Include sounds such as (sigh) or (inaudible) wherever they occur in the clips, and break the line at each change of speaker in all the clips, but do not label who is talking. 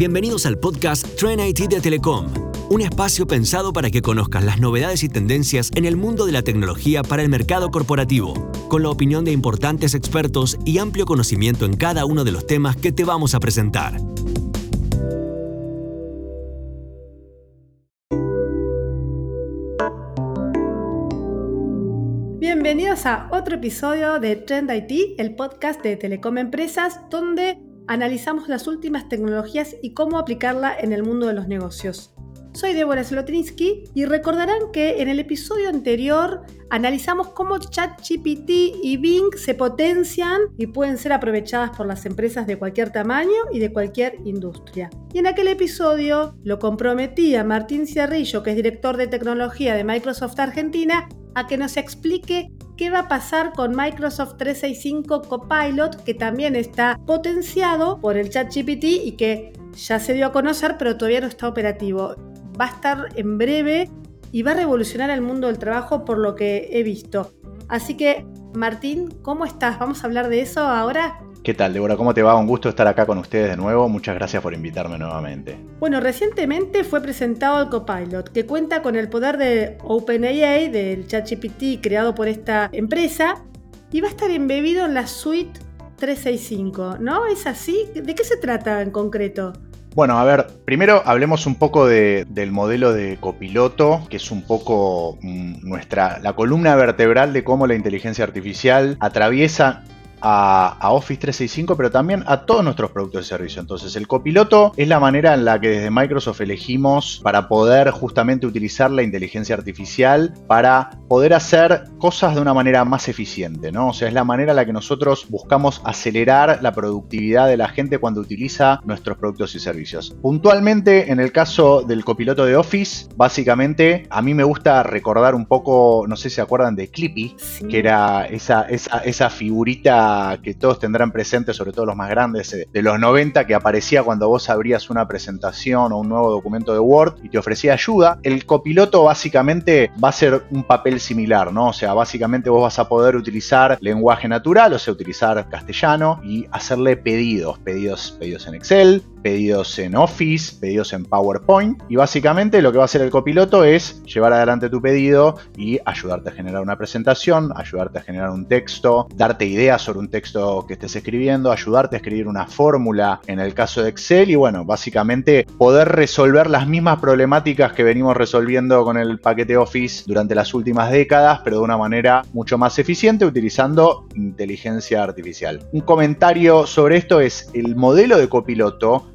Bienvenidos al podcast Trend IT de Telecom, un espacio pensado para que conozcas las novedades y tendencias en el mundo de la tecnología para el mercado corporativo, con la opinión de importantes expertos y amplio conocimiento en cada uno de los temas que te vamos a presentar.
Bienvenidos a otro episodio de Trend IT, el podcast de Telecom Empresas, donde analizamos las últimas tecnologías y cómo aplicarla en el mundo de los negocios. Soy Débora Slotinsky y recordarán que en el episodio anterior analizamos cómo ChatGPT y Bing se potencian y pueden ser aprovechadas por las empresas de cualquier tamaño y de cualquier industria. Y en aquel episodio lo comprometí a Martín Cerrillo, que es director de tecnología de Microsoft Argentina, a que nos explique qué va a pasar con Microsoft 365 Copilot, que también está potenciado por el ChatGPT y que ya se dio a conocer, pero todavía no está operativo. Va a estar en breve y va a revolucionar el mundo del trabajo por lo que he visto. Así que, Martín, ¿cómo estás? ¿Vamos a hablar de eso ahora?
¿Qué tal, Débora? ¿Cómo te va? Un gusto estar acá con ustedes de nuevo. Muchas gracias por invitarme nuevamente.
Bueno, recientemente fue presentado el Copilot, que cuenta con el poder de OpenAI, del ChatGPT creado por esta empresa, y va a estar embebido en la suite 365, ¿no? ¿Es así? ¿De qué se trata en concreto?
Bueno, a ver, primero hablemos un poco del modelo de copiloto, que es un poco mm, nuestra, la columna vertebral de cómo la inteligencia artificial atraviesa a, Office 365, pero también a todos nuestros productos de servicio. Entonces, el copiloto es la manera en la que desde Microsoft elegimos para poder justamente utilizar la inteligencia artificial para poder hacer cosas de una manera más eficiente, ¿no? O sea, es la manera en la que nosotros buscamos acelerar la productividad de la gente cuando utiliza nuestros productos y servicios. Puntualmente, en el caso del copiloto de Office, básicamente a mí me gusta recordar un poco, no sé si se acuerdan de Clippy, que era esa, esa, esa figurita que todos tendrán presente, sobre todo los más grandes, eh, de los 90, que aparecía cuando vos abrías una presentación o un nuevo documento de Word y te ofrecía ayuda. El copiloto básicamente va a ser un papel similar, ¿no? O sea, básicamente vos vas a poder utilizar lenguaje natural, o sea, utilizar castellano y hacerle pedidos, pedidos, pedidos en Excel, pedidos en Office, pedidos en PowerPoint y básicamente lo que va a hacer el copiloto es llevar adelante tu pedido y ayudarte a generar una presentación, ayudarte a generar un texto, darte ideas sobre un texto que estés escribiendo, ayudarte a escribir una fórmula en el caso de Excel y bueno, básicamente poder resolver las mismas problemáticas que venimos resolviendo con el paquete Office durante las últimas décadas, pero de una manera mucho más eficiente utilizando inteligencia artificial. Un comentario sobre esto es el modelo de copiloto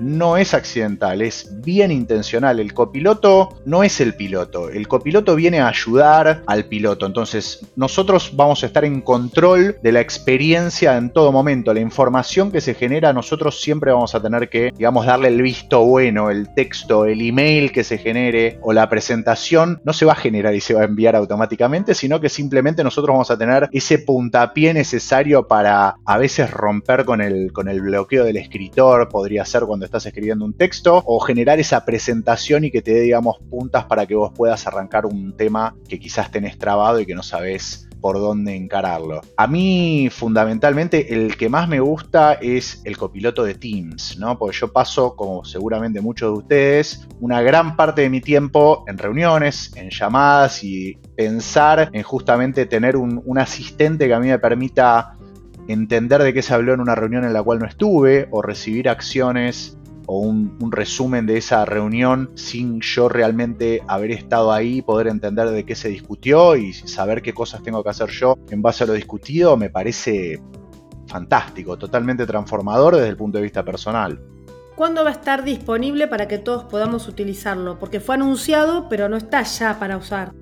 no es accidental, es bien intencional. El copiloto no es el piloto, el copiloto viene a ayudar al piloto. Entonces nosotros vamos a estar en control de la experiencia en todo momento. La información que se genera, nosotros siempre vamos a tener que, digamos, darle el visto bueno, el texto, el email que se genere o la presentación, no se va a generar y se va a enviar automáticamente, sino que simplemente nosotros vamos a tener ese puntapié necesario para a veces romper con el, con el bloqueo del escritor, podría ser cuando estás escribiendo un texto o generar esa presentación y que te dé, digamos, puntas para que vos puedas arrancar un tema que quizás tenés trabado y que no sabes por dónde encararlo. A mí, fundamentalmente, el que más me gusta es el copiloto de Teams, ¿no? Porque yo paso, como seguramente muchos de ustedes, una gran parte de mi tiempo en reuniones, en llamadas y pensar en justamente tener un, un asistente que a mí me permita entender de qué se habló en una reunión en la cual no estuve o recibir acciones o un, resumen de esa reunión sin yo realmente haber estado ahí, poder entender de qué se discutió y saber qué cosas tengo que hacer yo en base a lo discutido, me parece fantástico, totalmente transformador desde el punto de vista personal.
¿Cuándo va a estar disponible para que todos podamos utilizarlo? Porque fue anunciado, pero no está ya para usar.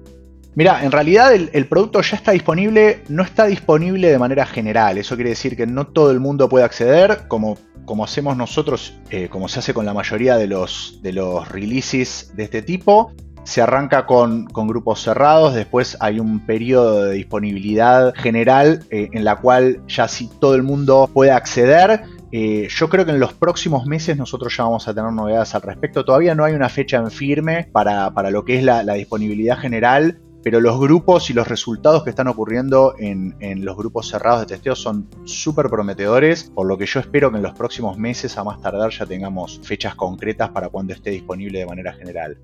Mira, en realidad el, el, producto ya está disponible, no está disponible de manera general. Eso quiere decir que no todo el mundo puede acceder, como como hacemos nosotros, eh, como se hace con la mayoría de los, de los releases de este tipo, se arranca con, grupos cerrados, después hay un periodo de disponibilidad general eh, en la cual ya si todo el mundo puede acceder. Eh, yo creo que en los próximos meses nosotros ya vamos a tener novedades al respecto. Todavía no hay una fecha en firme para, lo que es la disponibilidad general, pero los grupos y los resultados que están ocurriendo en, los grupos cerrados de testeo son súper prometedores, por lo que yo espero que en los próximos meses a más tardar ya tengamos fechas concretas para cuando esté disponible de manera general.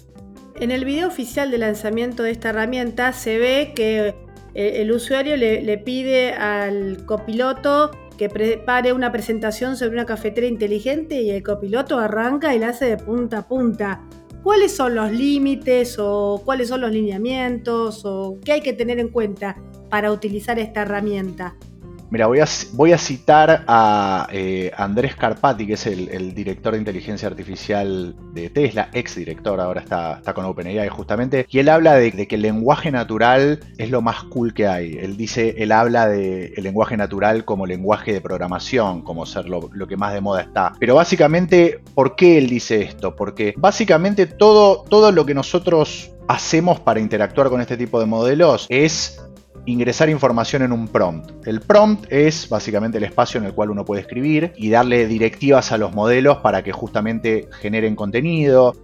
En el video oficial de lanzamiento de esta herramienta se ve que eh, el usuario le, pide al copiloto que prepare una presentación sobre una cafetera inteligente y el copiloto arranca y la hace de punta a punta. ¿Cuáles son los límites o cuáles son los lineamientos o qué hay que tener en cuenta para utilizar esta herramienta?
Mira, voy a, citar a eh, Andrés Carpati, que es el, director de inteligencia artificial de Tesla, ex director, ahora está, con OpenAI justamente, y él habla de, que el lenguaje natural es lo más cool que hay. Él dice, él habla del el lenguaje natural como lenguaje de programación, como ser lo, lo, que más de moda está. Pero básicamente, ¿por qué él dice esto? Porque básicamente todo, todo lo que nosotros hacemos para interactuar con este tipo de modelos es ingresar información en un prompt. El prompt es básicamente el espacio en el cual uno puede escribir y darle directivas a los modelos para que justamente generen contenido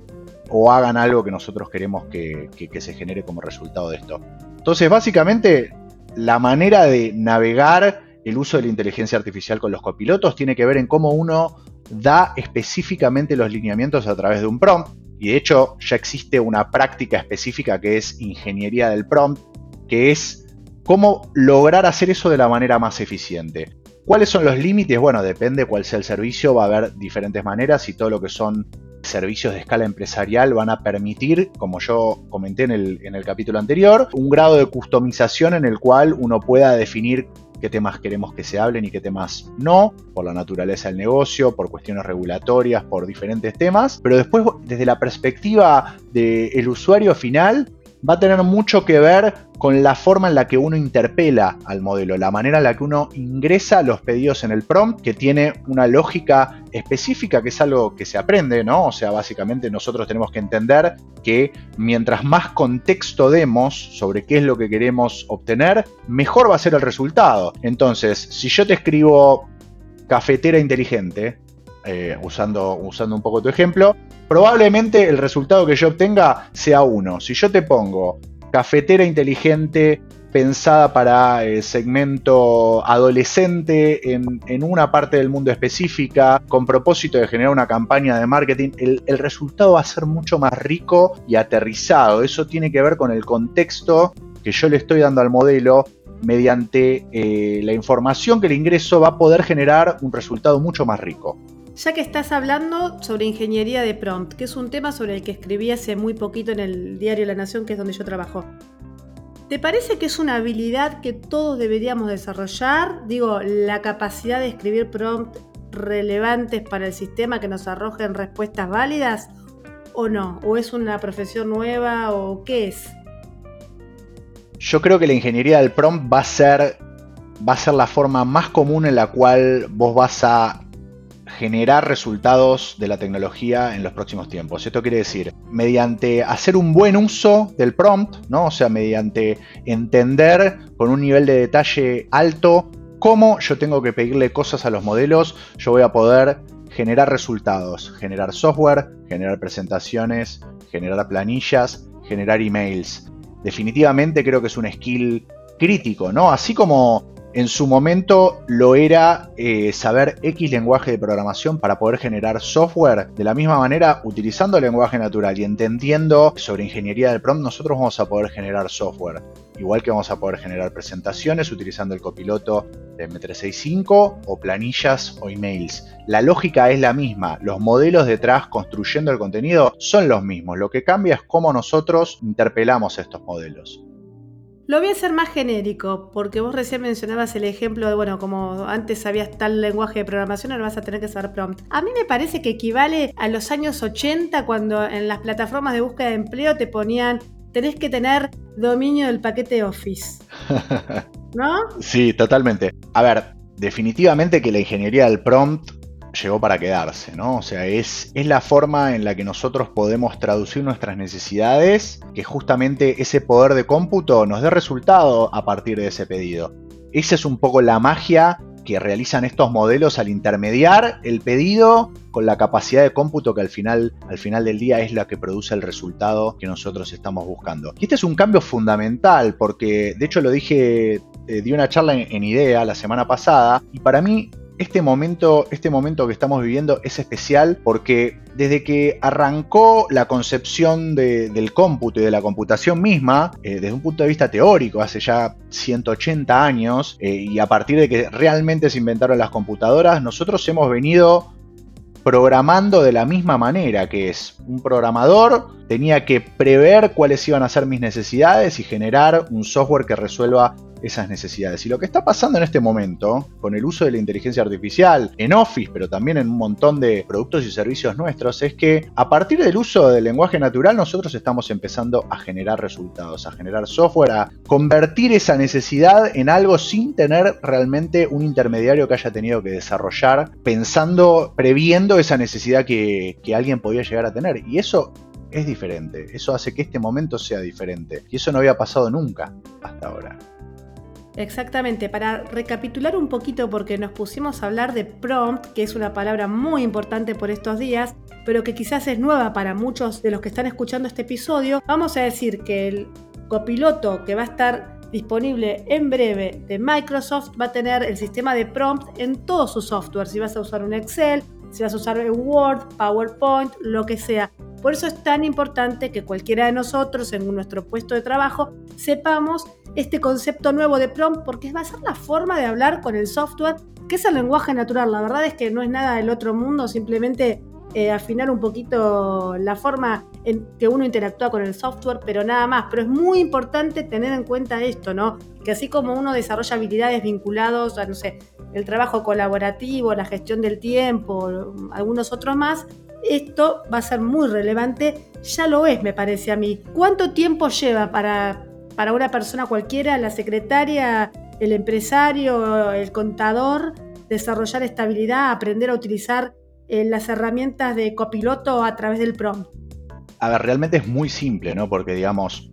o hagan algo que nosotros queremos que, se genere como resultado de esto. Entonces, básicamente, la manera de navegar el uso de la inteligencia artificial con los copilotos tiene que ver en cómo uno da específicamente los lineamientos a través de un prompt. Y de hecho ya existe una práctica específica que es ingeniería del prompt, que es ¿Cómo lograr hacer eso de la manera más eficiente? ¿Cuáles son los límites? Bueno, depende cuál sea el servicio, va a haber diferentes maneras y todo lo que son servicios de escala empresarial van a permitir, como yo comenté en el, en el capítulo anterior, un grado de customización en el cual uno pueda definir qué temas queremos que se hablen y qué temas no, por la naturaleza del negocio, por cuestiones regulatorias, por diferentes temas, pero después desde la perspectiva del usuario final, va a tener mucho que ver con la forma en la que uno interpela al modelo, la manera en la que uno ingresa los pedidos en el prompt, que tiene una lógica específica, que es algo que se aprende, ¿no? O sea, básicamente nosotros tenemos que entender que mientras más contexto demos sobre qué es lo que queremos obtener, mejor va a ser el resultado. Entonces, si yo te escribo cafetera inteligente, eh, usando, usando un poco tu ejemplo, probablemente el resultado que yo obtenga sea uno. Si yo te pongo cafetera inteligente pensada para el segmento adolescente en, una parte del mundo específica, con propósito de generar una campaña de marketing, el, resultado va a ser mucho más rico y aterrizado. Eso tiene que ver con el contexto que yo le estoy dando al modelo mediante eh, la información que le ingreso va a poder generar un resultado mucho más rico.
Ya que estás hablando sobre ingeniería de prompt, que es un tema sobre el que escribí hace muy poquito en el diario La Nación, que es donde yo trabajo. ¿Te parece que es una habilidad que todos deberíamos desarrollar? Digo, la capacidad de escribir prompt relevantes para el sistema que nos arrojen respuestas válidas o no? ¿O es una profesión nueva o qué es?
Yo creo que la ingeniería del prompt va a ser va a ser la forma más común en la cual vos vas a generar resultados de la tecnología en los próximos tiempos. Esto quiere decir, mediante hacer un buen uso del prompt, ¿no? O sea, mediante entender con un nivel de detalle alto cómo yo tengo que pedirle cosas a los modelos, yo voy a poder generar resultados, generar software, generar presentaciones, generar planillas, generar emails. Definitivamente creo que es un skill crítico, ¿no? Así como en su momento lo era eh, saber X lenguaje de programación para poder generar software. De la misma manera, utilizando el lenguaje natural y entendiendo sobre ingeniería del prompt, nosotros vamos a poder generar software. Igual que vamos a poder generar presentaciones utilizando el copiloto de M365 o planillas o emails. La lógica es la misma, los modelos detrás construyendo el contenido son los mismos. Lo que cambia es cómo nosotros interpelamos estos modelos.
Lo voy a hacer más genérico, porque vos recién mencionabas el ejemplo de, bueno, como antes sabías tal lenguaje de programación, ahora vas a tener que saber prompt. A mí me parece que equivale a los años 80 cuando en las plataformas de búsqueda de empleo te ponían, tenés que tener dominio del paquete Office. (laughs) ¿No?
Sí, totalmente. A ver, definitivamente que la ingeniería del prompt llegó para quedarse, ¿no? O sea, es, es la forma en la que nosotros podemos traducir nuestras necesidades, que justamente ese poder de cómputo nos dé resultado a partir de ese pedido. Esa es un poco la magia que realizan estos modelos al intermediar el pedido con la capacidad de cómputo que al final, al final del día es la que produce el resultado que nosotros estamos buscando. Y este es un cambio fundamental porque, de hecho lo dije, eh, di una charla en IDEA la semana pasada y para mí este momento, este momento que estamos viviendo es especial porque desde que arrancó la concepción del cómputo y de la computación misma, eh, desde un punto de vista teórico, hace ya 180 años, eh, y a partir de que realmente se inventaron las computadoras, nosotros hemos venido programando de la misma manera, que es. Un programador tenía que prever cuáles iban a ser mis necesidades y generar un software que resuelva esas necesidades. Y lo que está pasando en este momento, con el uso de la inteligencia artificial en Office, pero también en un montón de productos y servicios nuestros, es que a partir del uso del lenguaje natural nosotros estamos empezando a generar resultados, a generar software, a convertir esa necesidad en algo sin tener realmente un intermediario que haya tenido que desarrollar, pensando, previendo esa necesidad que, que alguien podía llegar a tener. Y eso es diferente, eso hace que este momento sea diferente. Y eso no había pasado nunca hasta ahora.
Exactamente, para recapitular un poquito porque nos pusimos a hablar de prompt, que es una palabra muy importante por estos días, pero que quizás es nueva para muchos de los que están escuchando este episodio, vamos a decir que el copiloto que va a estar disponible en breve de Microsoft va a tener el sistema de prompt en todo su software, si vas a usar un Excel, si vas a usar Word, PowerPoint, lo que sea. Por eso es tan importante que cualquiera de nosotros en nuestro puesto de trabajo sepamos este concepto nuevo de prompt porque va a ser la forma de hablar con el software, que es el lenguaje natural. La verdad es que no es nada del otro mundo, simplemente eh, afinar un poquito la forma en que uno interactúa con el software, pero nada más. Pero es muy importante tener en cuenta esto, ¿no? Que así como uno desarrolla habilidades vinculadas a, no sé, el trabajo colaborativo, la gestión del tiempo, algunos otros más, esto va a ser muy relevante. Ya lo es, me parece a mí. ¿Cuánto tiempo lleva para para una persona cualquiera, la secretaria, el empresario, el contador, desarrollar estabilidad, aprender a utilizar eh, las herramientas de copiloto a través del prompt?
A ver, realmente es muy simple, ¿no? Porque digamos,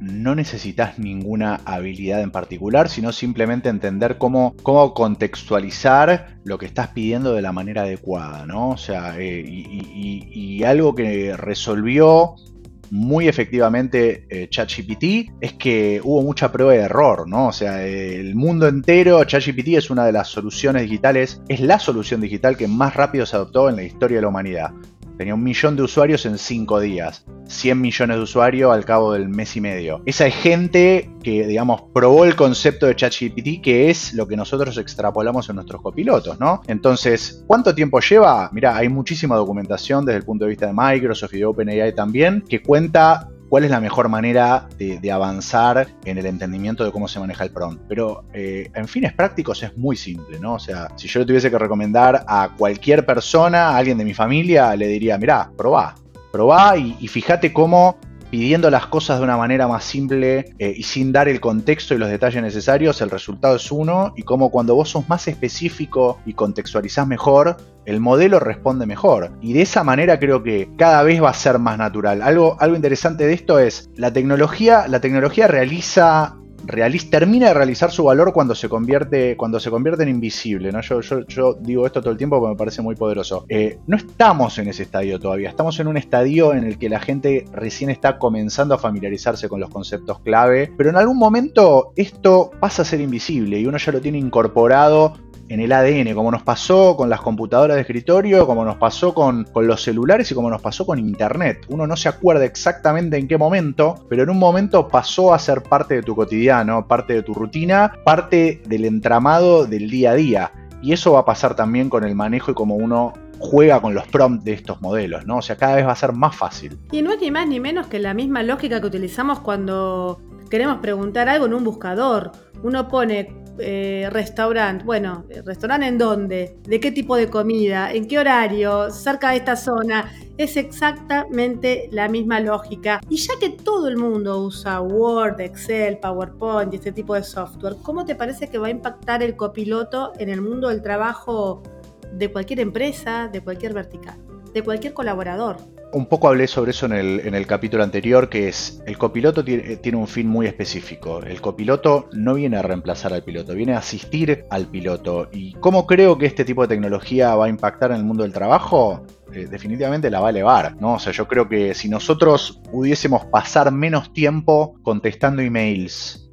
no necesitas ninguna habilidad en particular, sino simplemente entender cómo, cómo contextualizar lo que estás pidiendo de la manera adecuada, ¿no? O sea, eh, y, algo que resolvió muy efectivamente eh, ChatGPT es que hubo mucha prueba de error, ¿no? O sea, el mundo entero, ChatGPT es una de las soluciones digitales, es la solución digital que más rápido se adoptó en la historia de la humanidad. Tenía un millón de usuarios en cinco días, 100 millones de usuarios al cabo del mes y medio. Esa es gente que, digamos, probó el concepto de ChatGPT, que es lo que nosotros extrapolamos en nuestros copilotos, ¿no? Entonces, ¿cuánto tiempo lleva? Mira, hay muchísima documentación desde el punto de vista de Microsoft y de OpenAI también, que cuenta cuál es la mejor manera de, avanzar en el entendimiento de cómo se maneja el prompt. Pero eh, en fines prácticos es muy simple, ¿no? O sea, si yo le tuviese que recomendar a cualquier persona, a alguien de mi familia, le diría, mirá, probá, probá y, y fíjate cómo pidiendo las cosas de una manera más simple eh, y sin dar el contexto y los detalles necesarios, el resultado es uno y como cuando vos sos más específico y contextualizás mejor, el modelo responde mejor. Y de esa manera creo que cada vez va a ser más natural. Algo, algo interesante de esto es, la tecnología, la tecnología realiza termina de realizar su valor cuando se convierte, cuando se convierte en invisible. ¿no? Yo, digo esto todo el tiempo porque me parece muy poderoso. Eh, no estamos en ese estadio todavía, estamos en un estadio en el que la gente recién está comenzando a familiarizarse con los conceptos clave, pero en algún momento esto pasa a ser invisible y uno ya lo tiene incorporado en el ADN, como nos pasó con las computadoras de escritorio, como nos pasó con, los celulares y como nos pasó con Internet. Uno no se acuerda exactamente en qué momento, pero en un momento pasó a ser parte de tu cotidiano, parte de tu rutina, parte del entramado del día a día. Y eso va a pasar también con el manejo y como uno juega con los prompts de estos modelos, ¿no? O sea, cada vez va a ser más fácil.
Y no es ni más ni menos que la misma lógica que utilizamos cuando queremos preguntar algo en un buscador. Uno pone eh, restaurante. Bueno, ¿restaurante en dónde? ¿De qué tipo de comida? ¿En qué horario? ¿Cerca de esta zona? Es exactamente la misma lógica. Y ya que todo el mundo usa Word, Excel, PowerPoint y este tipo de software, ¿cómo te parece que va a impactar el copiloto en el mundo del trabajo de cualquier empresa, de cualquier vertical? De cualquier colaborador.
Un poco hablé sobre eso en el, capítulo anterior, que es el copiloto tiene, tiene, un fin muy específico. El copiloto no viene a reemplazar al piloto, viene a asistir al piloto. ¿Y cómo creo que este tipo de tecnología va a impactar en el mundo del trabajo? Eh, definitivamente la va a elevar, ¿no? O sea, yo creo que si nosotros pudiésemos pasar menos tiempo contestando emails,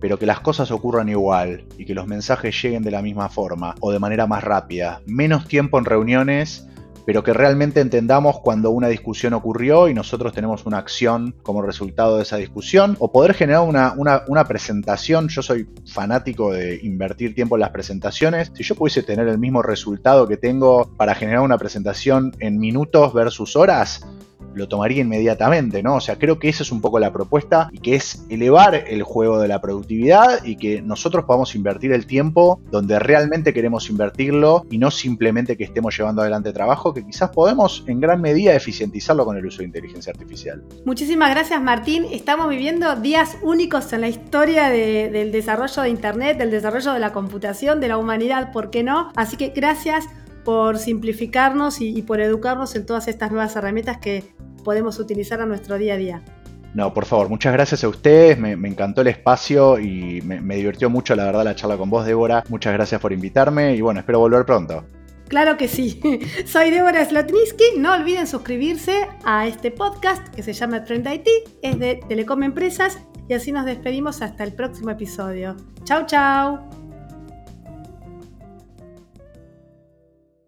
pero que las cosas ocurran igual y que los mensajes lleguen de la misma forma o de manera más rápida, menos tiempo en reuniones pero que realmente entendamos cuando una discusión ocurrió y nosotros tenemos una acción como resultado de esa discusión, o poder generar una, una, presentación. Yo soy fanático de invertir tiempo en las presentaciones. Si yo pudiese tener el mismo resultado que tengo para generar una presentación en minutos versus horas, lo tomaría inmediatamente, ¿no? O sea, creo que esa es un poco la propuesta y que es elevar el juego de la productividad y que nosotros podamos invertir el tiempo donde realmente queremos invertirlo y no simplemente que estemos llevando adelante trabajo, que quizás podemos en gran medida eficientizarlo con el uso de inteligencia artificial.
Muchísimas gracias Martín. Estamos viviendo días únicos en la historia del desarrollo de Internet, del desarrollo de la computación, de la humanidad, ¿por qué no? Así que gracias por simplificarnos y, por educarnos en todas estas nuevas herramientas que podemos utilizar a nuestro día a día.
No, por favor, muchas gracias a ustedes, me, encantó el espacio y me, me, divirtió mucho la verdad la charla con vos, Débora. Muchas gracias por invitarme y bueno, espero volver pronto.
Claro que sí. (laughs) Soy Débora Slotniski. No olviden suscribirse a este podcast que se llama Trend IT, es de Telecom Empresas y así nos despedimos hasta el próximo episodio. Chau, chau.